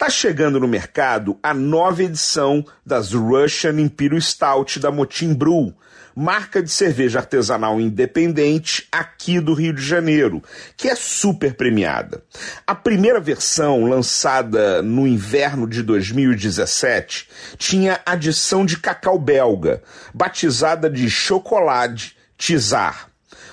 Tá chegando no mercado a nova edição das Russian Imperial Stout da Motim Brew, marca de cerveja artesanal independente aqui do Rio de Janeiro, que é super premiada. A primeira versão, lançada no inverno de 2017, tinha adição de cacau belga, batizada de chocolate Tizar.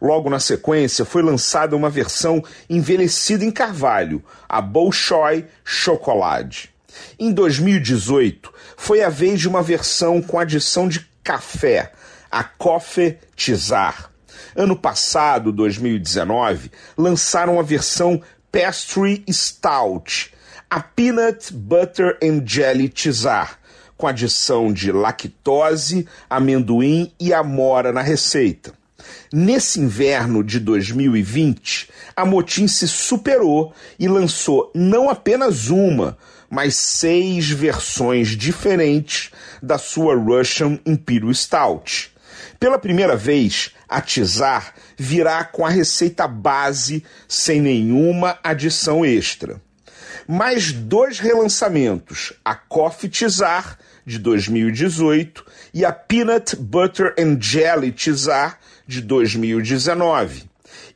Logo na sequência, foi lançada uma versão envelhecida em carvalho, a Bolshoi Chocolate. Em 2018, foi a vez de uma versão com adição de café, a Coffee Tizar. Ano passado, 2019, lançaram a versão Pastry Stout, a Peanut Butter and Jelly Tizar, com adição de lactose, amendoim e amora na receita. Nesse inverno de 2020, a Motim se superou e lançou não apenas uma, mas seis versões diferentes da sua Russian Imperial Stout. Pela primeira vez, a Tizar virá com a receita base sem nenhuma adição extra. Mais dois relançamentos, a Coffee Tizar de 2018 e a Peanut Butter and Jelly Tizar de 2019.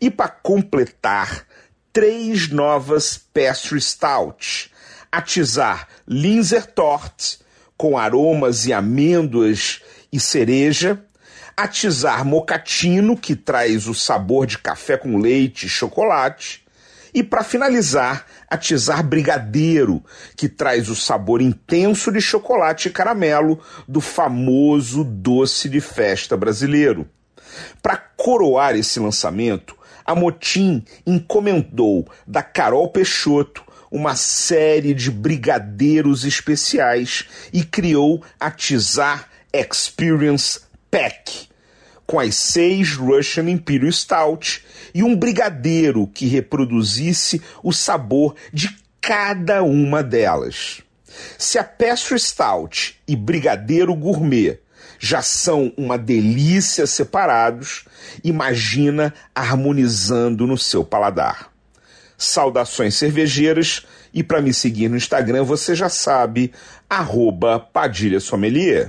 E para completar, três novas Pastry Stout. A Tizar Linzer Tort, com aromas e amêndoas e cereja. A Tizar Mocatino, que traz o sabor de café com leite e chocolate e para finalizar, atizar brigadeiro, que traz o sabor intenso de chocolate e caramelo do famoso doce de festa brasileiro. Para coroar esse lançamento, a Motim encomendou da Carol Peixoto uma série de brigadeiros especiais e criou a Tizar Experience Pack com as seis Russian Imperial Stout e um brigadeiro que reproduzisse o sabor de cada uma delas. Se a Pastry Stout e Brigadeiro Gourmet já são uma delícia separados, imagina harmonizando no seu paladar. Saudações cervejeiras e para me seguir no Instagram você já sabe, arroba Padilha Sommelier.